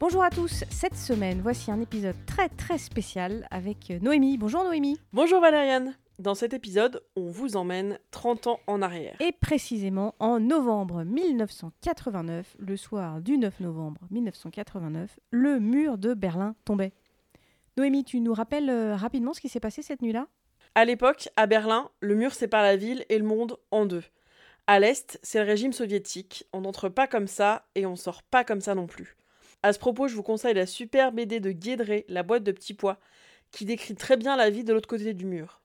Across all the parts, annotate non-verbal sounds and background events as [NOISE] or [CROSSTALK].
Bonjour à tous, cette semaine, voici un épisode très très spécial avec Noémie. Bonjour Noémie. Bonjour Valériane. Dans cet épisode, on vous emmène 30 ans en arrière. Et précisément en novembre 1989, le soir du 9 novembre 1989, le mur de Berlin tombait. Noémie, tu nous rappelles euh, rapidement ce qui s'est passé cette nuit-là? À l'époque, à Berlin, le mur sépare la ville et le monde en deux. À l'est, c'est le régime soviétique. On n'entre pas comme ça et on sort pas comme ça non plus. À ce propos, je vous conseille la super BD de Guédré, La boîte de petits pois, qui décrit très bien la vie de l'autre côté du mur.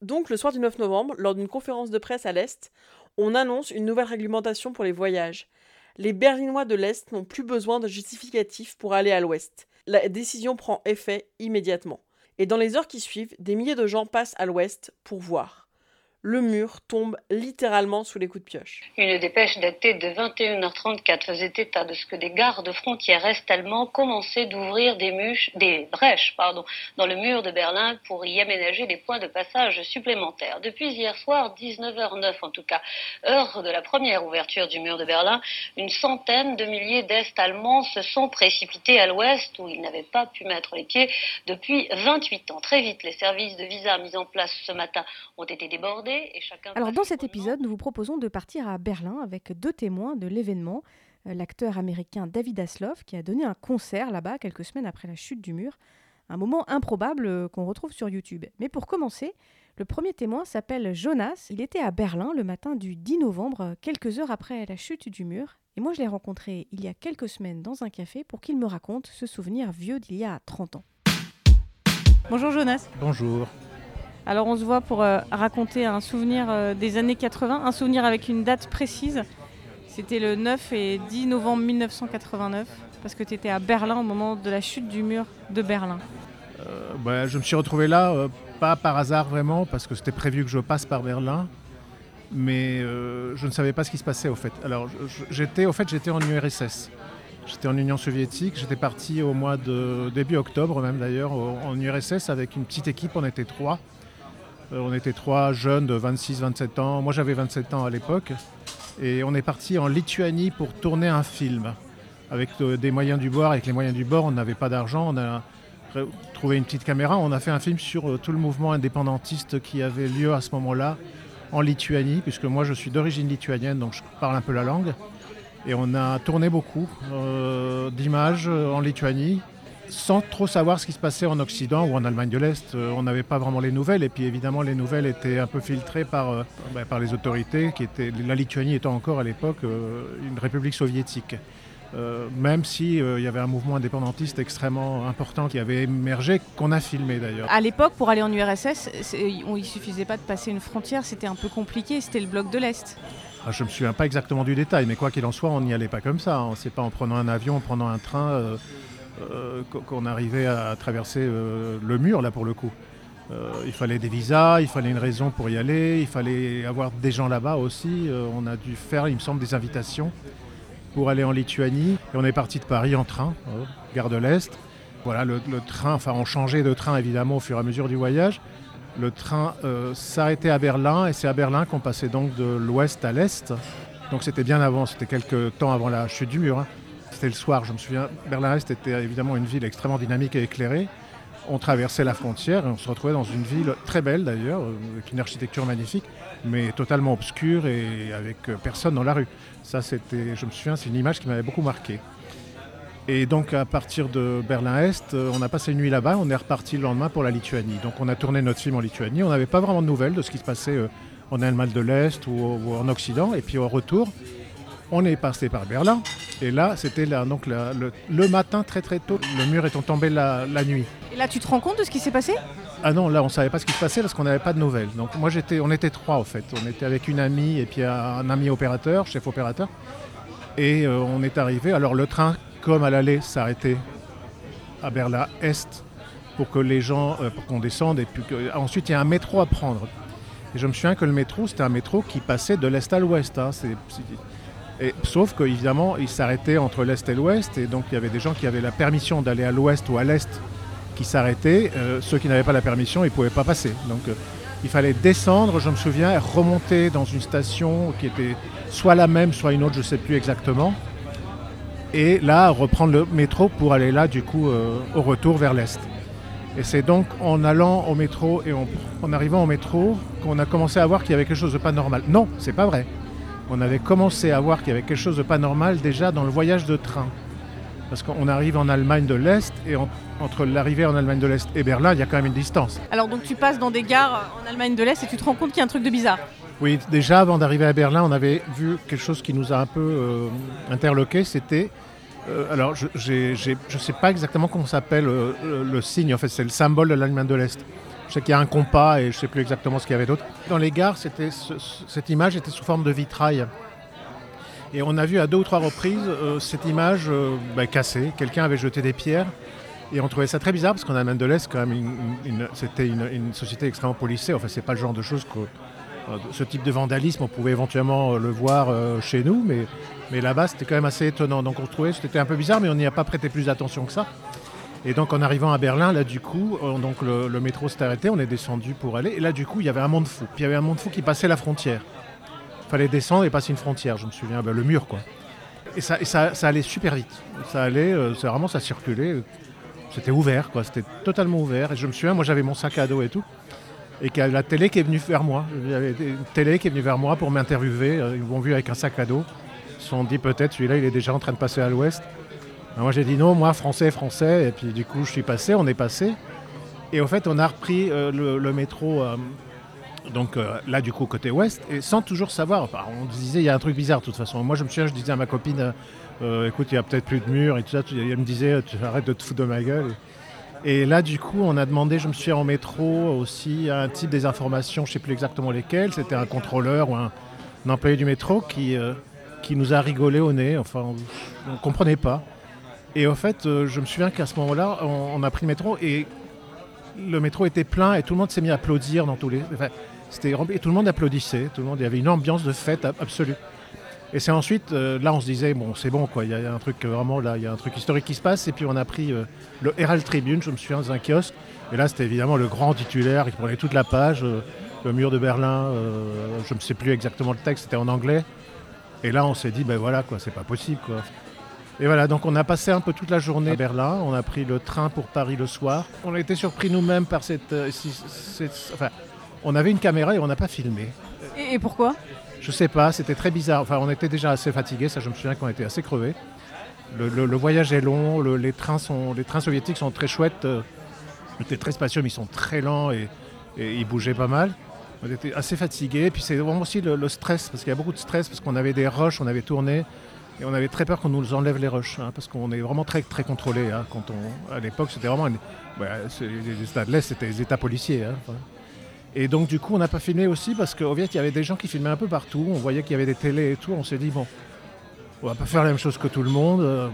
Donc, le soir du 9 novembre, lors d'une conférence de presse à l'Est, on annonce une nouvelle réglementation pour les voyages. Les Berlinois de l'Est n'ont plus besoin de justificatifs pour aller à l'Ouest. La décision prend effet immédiatement. Et dans les heures qui suivent, des milliers de gens passent à l'Ouest pour voir le mur tombe littéralement sous les coups de pioche. Une dépêche datée de 21h34 faisait état de ce que des gardes frontières est allemands commençaient d'ouvrir des, brèches dans le mur de Berlin pour y aménager des points de passage supplémentaires. Depuis hier soir, 19h09 en tout cas, heure de la première ouverture du mur de Berlin, une centaine de milliers d'Est allemands se sont précipités à l'ouest où ils n'avaient pas pu mettre les pieds depuis 28 ans. Très vite, les services de visa mis en place ce matin ont été débordés alors dans cet épisode, nous vous proposons de partir à Berlin avec deux témoins de l'événement. Euh, l'acteur américain David Hasselhoff qui a donné un concert là-bas quelques semaines après la chute du mur. Un moment improbable euh, qu'on retrouve sur YouTube. Mais pour commencer, le premier témoin s'appelle Jonas. Il était à Berlin le matin du 10 novembre, euh, quelques heures après la chute du mur. Et moi, je l'ai rencontré il y a quelques semaines dans un café pour qu'il me raconte ce souvenir vieux d'il y a 30 ans. Bonjour Jonas. Bonjour. Alors on se voit pour euh, raconter un souvenir euh, des années 80, un souvenir avec une date précise. C'était le 9 et 10 novembre 1989, parce que tu étais à Berlin au moment de la chute du mur de Berlin. Euh, bah, je me suis retrouvé là, pas par hasard vraiment, parce que c'était prévu que je passe par Berlin, mais je ne savais pas ce qui se passait au fait. Alors j'étais, au fait, j'étais en URSS. J'étais en Union soviétique, j'étais parti au mois de début octobre même d'ailleurs en URSS avec une petite équipe, on était trois. Euh, on était trois jeunes de 26-27 ans. Moi, j'avais 27 ans à l'époque. Et on est parti en Lituanie pour tourner un film. Avec euh, des moyens du bord. Avec les moyens du bord, on n'avait pas d'argent. On a trouvé une petite caméra. On a fait un film sur euh, tout le mouvement indépendantiste qui avait lieu à ce moment-là en Lituanie, puisque moi, je suis d'origine lituanienne, donc je parle un peu la langue. Et on a tourné beaucoup d'images en Lituanie sans trop savoir ce qui se passait en Occident ou en Allemagne de l'Est. Euh, on n'avait pas vraiment les nouvelles et puis évidemment les nouvelles étaient un peu filtrées par, euh, bah, par les autorités, qui étaient, la Lituanie étant encore à l'époque euh, une république soviétique. même s'il il y avait un mouvement indépendantiste extrêmement important qui avait émergé, qu'on a filmé d'ailleurs. À l'époque, pour aller en URSS, il ne suffisait pas de passer une frontière, c'était un peu compliqué, c'était le bloc de l'Est. Ah, je ne me souviens pas exactement du détail, mais quoi qu'il en soit, on n'y allait pas comme ça. Hein. C'est pas en prenant un avion, en prenant un train. Euh, qu'on arrivait à traverser euh, le mur là pour le coup. Euh, il fallait des visas, il fallait une raison pour y aller, il fallait avoir des gens là-bas aussi. on a dû faire, il me semble, des invitations pour aller en Lituanie. Et on est parti de Paris en train, gare de l'Est. Voilà, le, train, enfin on changeait de train évidemment au fur et à mesure du voyage. Le train s'arrêtait à Berlin et c'est à Berlin qu'on passait donc de l'ouest à l'est. Donc c'était bien avant, c'était quelques temps avant la chute du mur. Hein. C'était le soir, je me souviens. Berlin-Est était évidemment une ville extrêmement dynamique et éclairée. On traversait la frontière et on se retrouvait dans une ville très belle d'ailleurs, euh, avec une architecture magnifique, mais totalement obscure et avec euh, personne dans la rue. Ça, c'était, je me souviens, c'est une image qui m'avait beaucoup marqué. Et donc à partir de Berlin-Est, euh, on a passé une nuit là-bas, on est reparti le lendemain pour la Lituanie. Donc on a tourné notre film en Lituanie, on n'avait pas vraiment de nouvelles de ce qui se passait en Allemagne de l'Est ou, en Occident. Et puis au retour, on est passé par Berlin. Et là, c'était donc le, matin très très tôt. Le mur étant tombé la, nuit. Et là, tu te rends compte de ce qui s'est passé? Ah non, là, on savait pas ce qui se passait parce qu'on n'avait pas de nouvelles. Donc moi, j'étais, on était trois en fait. On était avec une amie et puis un ami opérateur, chef opérateur. Et euh, on est arrivé. Alors le train, comme à l'aller, s'arrêtait à Berlin Est pour que les gens, euh, pour qu'on descende. Et puis ensuite, il y a un métro à prendre. Et je me souviens que le métro, c'était un métro qui passait de l'est à l'ouest. Hein. C'est, sauf qu'évidemment, il s'arrêtait entre l'Est et l'Ouest, et donc il y avait des gens qui avaient la permission d'aller à l'Ouest ou à l'Est qui s'arrêtaient. Euh, ceux qui n'avaient pas la permission, ils ne pouvaient pas passer. Donc euh, il fallait descendre, je me souviens, remonter dans une station qui était soit la même, soit une autre, je ne sais plus exactement. et là reprendre le métro pour aller là du coup euh, au retour vers l'est. Et c'est donc en allant au métro et en, arrivant au métro qu'on a commencé à voir qu'il y avait quelque chose de pas normal. Non, c'est pas vrai. On avait commencé à voir qu'il y avait quelque chose de pas normal déjà dans le voyage de train. Parce qu'on arrive en Allemagne de l'Est et entre l'arrivée en Allemagne de l'Est et Berlin, il y a quand même une distance. Alors donc tu passes dans des gares en Allemagne de l'Est et tu te rends compte qu'il y a un truc de bizarre. Oui, déjà avant d'arriver à Berlin, on avait vu quelque chose qui nous a un peu euh, interloqué. C'était, euh, alors je ne sais pas exactement comment s'appelle euh, le signe. En fait, c'est le symbole de l'Allemagne de l'Est. Je sais qu'il y a un compas et je ne sais plus exactement ce qu'il y avait d'autre. Dans les gares, cette image était sous forme de vitrail. Et on a vu à deux ou trois reprises euh, cette image euh, bah, cassée. Quelqu'un avait jeté des pierres. Et on trouvait ça très bizarre parce qu'en Allemagne de l'Est, c'était une, société extrêmement policée. Enfin, c'est pas le genre de choses que. Euh, ce type de vandalisme, on pouvait éventuellement le voir chez nous, mais, mais là-bas, c'était quand même assez étonnant. Donc on trouvait c'était un peu bizarre, mais on n'y a pas prêté plus d'attention que ça. Et donc en arrivant à Berlin, là du coup, donc le, métro s'est arrêté, on est descendu pour aller. Et là du coup, il y avait un monde fou. Puis il y avait un monde fou qui passait la frontière fallait descendre et passer une frontière, je me souviens, ben, le mur quoi. Et, ça, ça, allait super vite. Ça allait, euh, vraiment ça circulait. C'était ouvert quoi, c'était totalement ouvert. Et je me souviens, moi j'avais mon sac à dos et tout. Et qu'il y a la télé qui est venue vers moi. Il y avait une télé qui est venue vers moi pour m'interviewer. Ils m'ont vu avec un sac à dos. Ils se sont dit peut-être celui-là il est déjà en train de passer à l'ouest. Moi j'ai dit non, moi français, français. Et puis du coup je suis passé, on est passé. Et au fait on a repris euh, le, métro euh, donc euh, là, du coup, côté ouest, et sans toujours savoir. on disait, il y a un truc bizarre, de toute façon. Moi, je me souviens, je disais à ma copine, écoute, il y a peut-être plus de murs et tout ça. Elle me disait, tu arrêtes de te foutre de ma gueule. Et là, du coup, on a demandé, je me souviens, en métro aussi, un type des informations, je ne sais plus exactement lesquelles. C'était un contrôleur ou un, employé du métro qui, qui nous a rigolé au nez. Enfin, on ne comprenait pas. Et au fait, je me souviens qu'à ce moment-là, on, a pris le métro et le métro était plein et tout le monde s'est mis à applaudir dans tous les. C'était et tout le monde applaudissait, tout le monde, il y avait une ambiance de fête absolue. Et c'est ensuite, euh, là on se disait, bon c'est bon quoi, il y, a un truc euh, vraiment là, il y a un truc historique qui se passe. Et puis on a pris euh, le Herald Tribune, je me souviens, dans un kiosque. Et là c'était évidemment le grand titulaire qui prenait toute la page, le mur de Berlin, je ne sais plus exactement le texte, c'était en anglais. Et là on s'est dit, ben voilà quoi, c'est pas possible quoi. Et voilà, donc on a passé un peu toute la journée à Berlin, on a pris le train pour Paris le soir. On a été surpris nous-mêmes par cette, cette enfin, on avait une caméra et on n'a pas filmé. Et, pourquoi? Je sais pas, c'était très bizarre. Enfin, on était déjà assez fatigués, ça je me souviens qu'on était assez crevés. Le, voyage est long, les, trains sont, les trains soviétiques sont très chouettes, euh, ils étaient très spacieux, mais ils sont très lents et, ils bougeaient pas mal. On était assez fatigués, puis c'est vraiment aussi le, stress, parce qu'il y a beaucoup de stress, parce qu'on avait des rushs, on avait tourné, et on avait très peur qu'on nous enlève les rushs, hein, parce qu'on est vraiment très, très contrôlé. Hein, quand on, à l'époque, c'était vraiment. les États de l'Est, c'était les États policiers. Hein, et donc, du coup, on n'a pas filmé aussi parce qu'au Viet, il y avait des gens qui filmaient un peu partout. On voyait qu'il y avait des télés et tout. On s'est dit, bon, on va pas faire la même chose que tout le monde. Euh,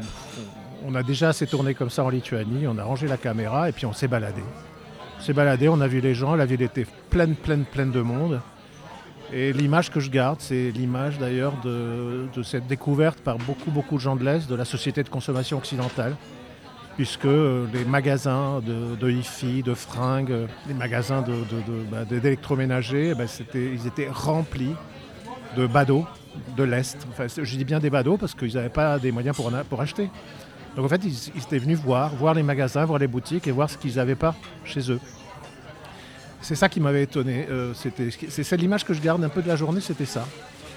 on a déjà assez tourné comme ça en Lituanie. On a rangé la caméra et puis on s'est baladé. On s'est baladé, on a vu les gens. La ville était pleine, pleine, pleine de monde. Et l'image que je garde, c'est l'image d'ailleurs de, cette découverte par beaucoup, beaucoup de gens de l'Est de la société de consommation occidentale puisque euh, les magasins de, de hi de fringues, les magasins d'électroménager, bah, ils étaient remplis de badauds de l'Est. Enfin, je dis bien des badauds parce qu'ils n'avaient pas des moyens pour, pour acheter. Donc en fait, ils, étaient venus voir, voir les magasins, voir les boutiques et voir ce qu'ils n'avaient pas chez eux. C'est ça qui m'avait étonné. Euh, c'est l'image que je garde un peu de la journée, c'était ça.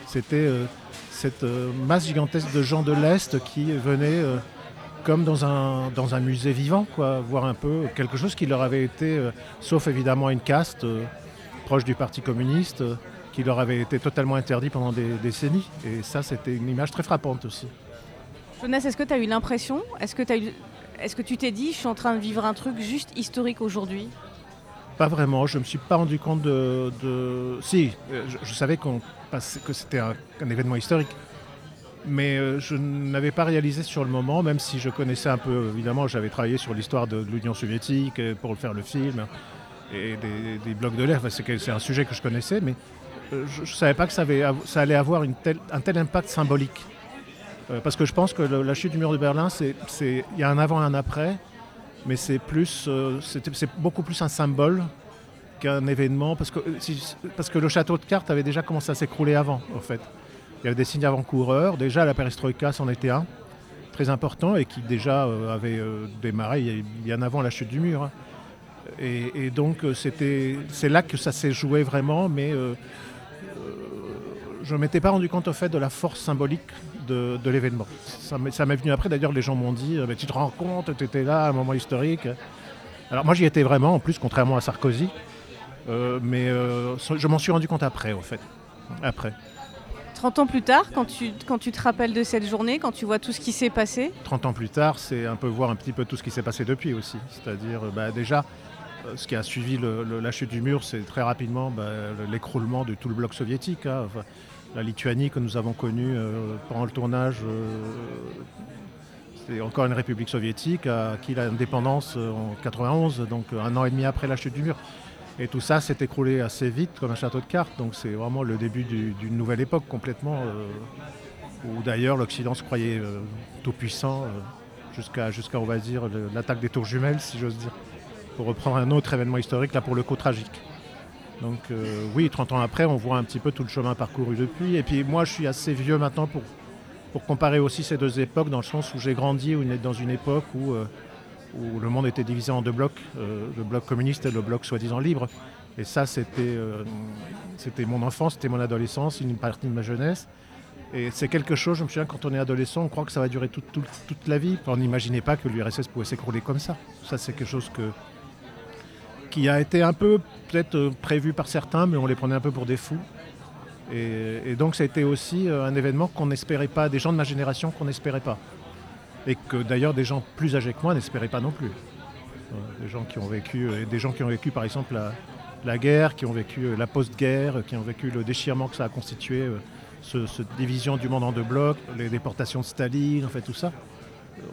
C'était euh, cette masse gigantesque de gens de l'Est qui venaient comme dans un, musée vivant, quoi, voir un peu quelque chose qui leur avait été, euh, sauf évidemment une caste euh, proche du Parti communiste, euh, qui leur avait été totalement interdit pendant des décennies. Et ça, c'était une image très frappante aussi. Jonas, est-ce que tu as eu l'impression, eu, est-ce que tu t'es dit, je suis en train de vivre un truc juste historique aujourd'hui? Pas vraiment, je ne me suis pas rendu compte de... Si, je, savais que c'était un événement historique, mais euh, je n'avais pas réalisé sur le moment, même si je connaissais un peu, évidemment, j'avais travaillé sur l'histoire de, l'Union soviétique euh, pour faire le film et des, blocs de l'air, c'est un sujet que je connaissais, mais euh, je ne savais pas que ça, allait avoir un tel impact symbolique. parce que je pense que la chute du mur de Berlin, il y a un avant et un après, mais c'est beaucoup plus un symbole qu'un événement, parce que, parce que le château de cartes avait déjà commencé à s'écrouler avant, en fait. Il y avait des signes avant-coureurs. Déjà, la perestroïka, c'en était un. très important et qui déjà avait démarré bien avant la chute du mur. Hein. Et, donc c'était, c'est là que ça s'est joué vraiment, mais je ne m'étais pas rendu compte au fait de la force symbolique de, l'événement. Ça m'est venu après, d'ailleurs les gens m'ont dit, mais tu te rends compte, tu étais là à un moment historique. Alors moi j'y étais vraiment, en plus contrairement à Sarkozy, mais je m'en suis rendu compte après, au fait. Après. 30 ans plus tard, quand tu, quand tu te rappelles de cette journée, quand tu vois tout ce qui s'est passé? 30 ans plus tard, c'est un peu voir un petit peu tout ce qui s'est passé depuis aussi. C'est-à-dire, bah, déjà, euh, ce qui a suivi la chute du mur, c'est très rapidement bah, l'écroulement de tout le bloc soviétique. Hein. La Lituanie que nous avons connue euh, pendant le tournage, euh, c'est encore une république soviétique, a acquis l'indépendance en 91, donc un an et demi après la chute du mur. Et tout ça s'est écroulé assez vite comme un château de cartes. Donc c'est vraiment le début d'une nouvelle époque complètement, euh, où d'ailleurs l'Occident se croyait euh, tout puissant euh, jusqu'à, va dire, l'attaque des tours jumelles, si j'ose dire. Pour reprendre un autre événement historique, là pour le coup tragique. Donc oui, 30 ans après, on voit un petit peu tout le chemin parcouru depuis. Et puis moi, je suis assez vieux maintenant pour, comparer aussi ces deux époques, dans le sens où j'ai grandi dans une époque où où le monde était divisé en deux blocs, euh, le bloc communiste et le bloc soi-disant libre. Et ça, c'était euh, mon enfance, c'était mon adolescence, une partie de ma jeunesse. Et c'est quelque chose, je me souviens, quand on est adolescent, on croit que ça va durer toute, la vie. On n'imaginait pas que l'URSS pouvait s'écrouler comme ça. Ça, c'est quelque chose que, qui a été un peu peut-être euh, prévu par certains, mais on les prenait un peu pour des fous. Et, donc, ça a été aussi un événement qu'on n'espérait pas, des gens de ma génération qu'on n'espérait pas et que d'ailleurs des gens plus âgés que moi n'espéraient pas non plus. Euh, des gens qui ont vécu, euh, par exemple la, guerre, qui ont vécu euh, la post-guerre, qui ont vécu le déchirement que ça a constitué, cette division du monde en deux blocs, les déportations de Staline, en fait tout ça.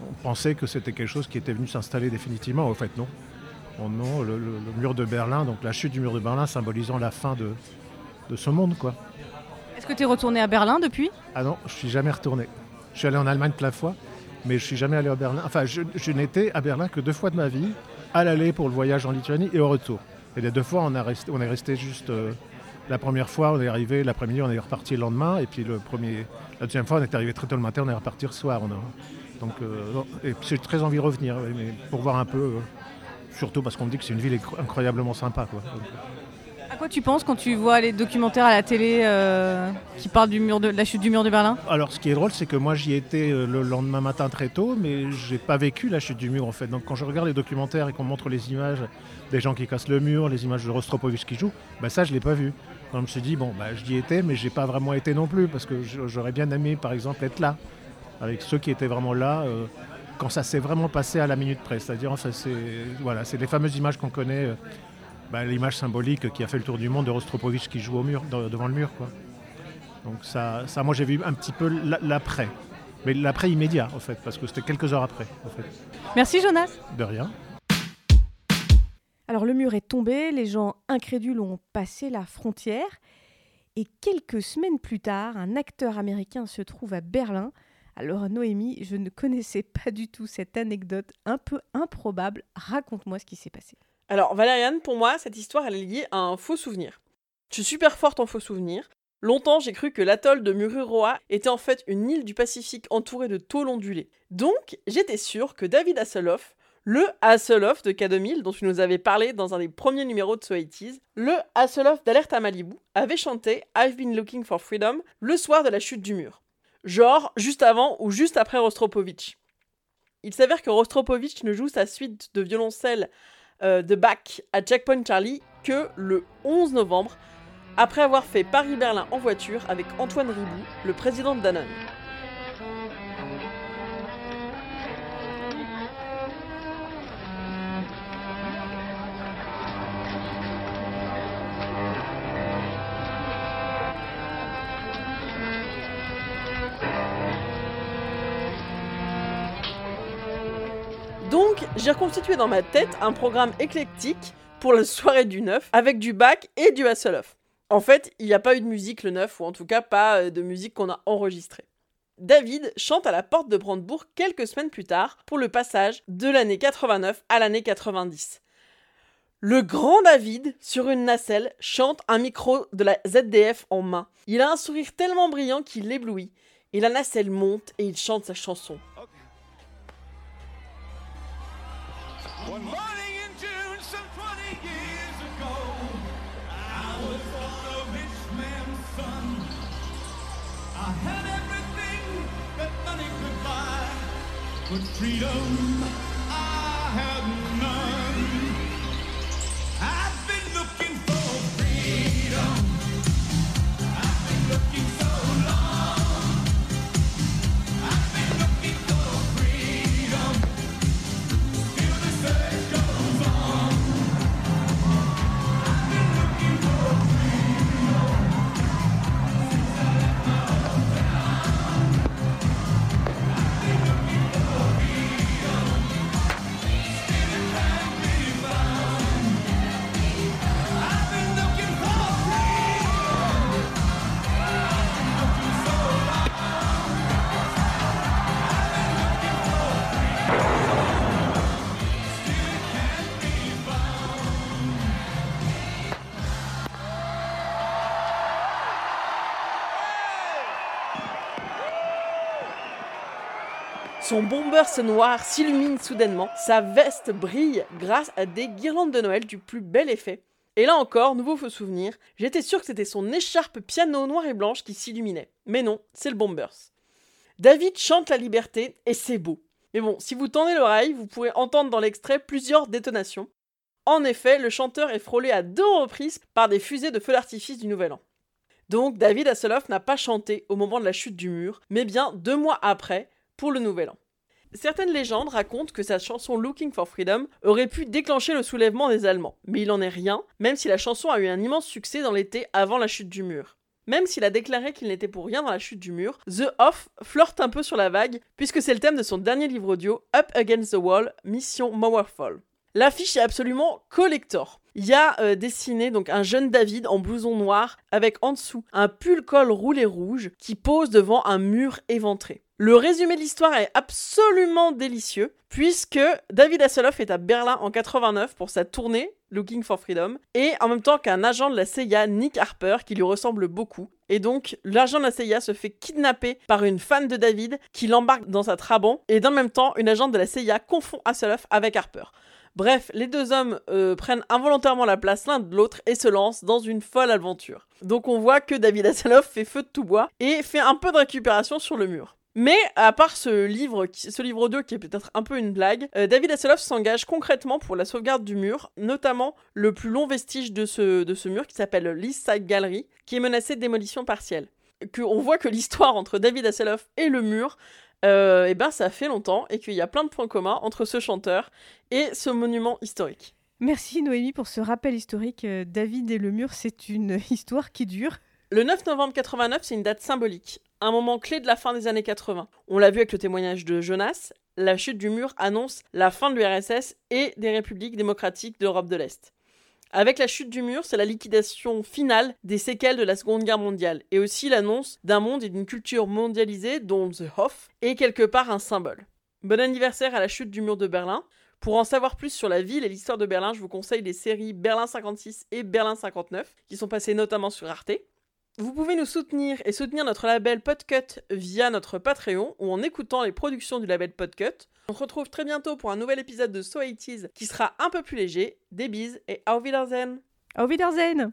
On pensait que c'était quelque chose qui était venu s'installer définitivement, en fait non. Non, le, mur de Berlin, donc la chute du mur de Berlin symbolisant la fin de, de ce monde quoi. Est-ce que tu es retourné à Berlin depuis? Ah non, je suis jamais retourné. Je suis allé en Allemagne plein fois, mais je suis jamais allé à Berlin. Enfin, je, n'étais à Berlin que deux fois de ma vie, à l'aller pour le voyage en Lituanie et au retour. Et les deux fois, on, a resté, on est resté juste. Euh, la première fois, on est arrivé l'après-midi, on est reparti le lendemain. Et puis le premier, la deuxième fois, on est arrivé très tôt le matin, on est reparti le soir. On donc, euh, et j'ai très envie de revenir, mais pour voir un peu. Surtout parce qu'on me dit que c'est une ville incroyablement sympa. Quoi quoi tu penses quand tu vois les documentaires à la télé euh, qui parlent du mur de, la chute du mur de Berlin? Alors, ce qui est drôle, c'est que moi, j'y étais euh, le lendemain matin très tôt, mais j'ai pas vécu la chute du mur en fait. Donc, quand je regarde les documentaires et qu'on montre les images des gens qui cassent le mur, les images de Rostropovich qui joue, bah ça, je l'ai pas vu. Donc, je me suis dit bon, bah, j'y étais, mais j'ai pas vraiment été non plus parce que j'aurais bien aimé, par exemple, être là avec ceux qui étaient vraiment là. Euh, quand ça s'est vraiment passé à la minute près, c'est-à-dire, c'est voilà, c'est les fameuses images qu'on connaît bah, l'image symbolique qui a fait le tour du monde de Rostropovich qui joue au mur, devant le mur. Quoi. Donc ça, ça moi j'ai vu un petit peu l'après. Mais l'après immédiat, en fait, parce que c'était quelques heures après. En fait. Merci Jonas. De rien. Alors le mur est tombé, les gens incrédules ont passé la frontière. Et quelques semaines plus tard, un acteur américain se trouve à Berlin. Alors Noémie, je ne connaissais pas du tout cette anecdote un peu improbable. Raconte-moi ce qui s'est passé. Alors, Valériane, pour moi, cette histoire, elle est liée à un faux souvenir. Je suis super forte en faux souvenirs. Longtemps, j'ai cru que l'atoll de Mururoa était en fait une île du Pacifique entourée de tôles ondulées. Donc, j'étais sûre que David Hasselhoff, le Hasselhoff de K2000, dont tu nous avais parlé dans un des premiers numéros de So le Hasselhoff d'Alerte à Malibu, avait chanté I've been looking for freedom le soir de la chute du mur. Genre, juste avant ou juste après Rostropovich. Il s'avère que Rostropovich ne joue sa suite de violoncelle euh, de Bach à Checkpoint Charlie que le 11 novembre, après avoir fait Paris-Berlin en voiture avec Antoine Ribou, le président de Danone. J'ai reconstitué dans ma tête un programme éclectique pour la soirée du 9 avec du bac et du Hasselhoff. En fait, il n'y a pas eu de musique le 9, ou en tout cas pas euh, de musique qu'on a enregistrée. David chante à la porte de Brandebourg quelques semaines plus tard pour le passage de l'année 89 à l'année 90. Le grand David, sur une nacelle, chante un micro de la ZDF en main. Il a un sourire tellement brillant qu'il l'éblouit, et la nacelle monte et il chante sa chanson. One morning in June, some 20 years ago, I was born a rich man's son. I had everything that money could buy, but freedom I had none. I've been looking for freedom. I've been looking so Son bomber noir s'illumine soudainement, sa veste brille grâce à des guirlandes de Noël du plus bel effet. Et là encore, nouveau faux souvenir, j'étais sûr que c'était son écharpe piano noir et blanche qui s'illuminait. Mais non, c'est le bombers. David chante la liberté et c'est beau. Mais bon, si vous tendez l'oreille, vous pourrez entendre dans l'extrait plusieurs détonations. En effet, le chanteur est frôlé à deux reprises par des fusées de feu d'artifice du Nouvel An. Donc David Hasselhoff n'a pas chanté au moment de la chute du mur, mais bien deux mois après, le Nouvel An. Certaines légendes racontent que sa chanson Looking for Freedom aurait pu déclencher le soulèvement des Allemands, mais il en est rien, même si la chanson a eu un immense succès dans l'été avant la chute du mur. Même s'il a déclaré qu'il n'était pour rien dans la chute du mur, The Off flirte un peu sur la vague, puisque c'est le thème de son dernier livre audio, Up Against the Wall, Mission Mowerfall. L'affiche est absolument collector. Il a euh, dessiné donc un jeune David en blouson noir avec en dessous un pull col roulé rouge qui pose devant un mur éventré. Le résumé de l'histoire est absolument délicieux puisque David Hasselhoff est à Berlin en 89 pour sa tournée Looking for Freedom et en même temps qu'un agent de la CIA, Nick Harper, qui lui ressemble beaucoup. Et donc, l'agent de la CIA se fait kidnapper par une fan de David qui l'embarque dans sa Trabant et dans le même temps, une agente de la CIA confond Hasselhoff avec Harper. Bref, les deux hommes euh, prennent involontairement la place l'un de l'autre et se lancent dans une folle aventure. Donc on voit que David Hasselhoff fait feu de tout bois et fait un peu de récupération sur le mur. Mais à part ce livre, ce audio qui est peut-être un peu une blague, euh, David Hasselhoff s'engage concrètement pour la sauvegarde du mur, notamment le plus long vestige de ce, mur qui s'appelle l'East Side Gallery, qui est menacé de démolition partielle. On voit que l'histoire entre David Hasselhoff et le mur, euh, eh ben ça fait longtemps et qu'il y a plein de points communs entre ce chanteur et ce monument historique. Merci Noémie pour ce rappel historique. Euh, David et le mur, c'est une [LAUGHS] histoire qui dure. Le 9 novembre 89, c'est une date symbolique, un moment clé de la fin des années 80. On l'a vu avec le témoignage de Jonas, la chute du mur annonce la fin de l'URSS et des républiques démocratiques d'Europe de l'Est. Avec la chute du mur, c'est la liquidation finale des séquelles de la Seconde Guerre mondiale, et aussi l'annonce d'un monde et d'une culture mondialisée dont The Hof est quelque part un symbole. Bon anniversaire à la chute du mur de Berlin. Pour en savoir plus sur la ville et l'histoire de Berlin, je vous conseille les séries Berlin 56 et Berlin 59, qui sont passées notamment sur Arte. Vous pouvez nous soutenir et soutenir notre label Podcut via notre Patreon ou en écoutant les productions du label Podcut. On se retrouve très bientôt pour un nouvel épisode de So 80s qui sera un peu plus léger. Des bises et au Wiedersehen Au Wiedersehen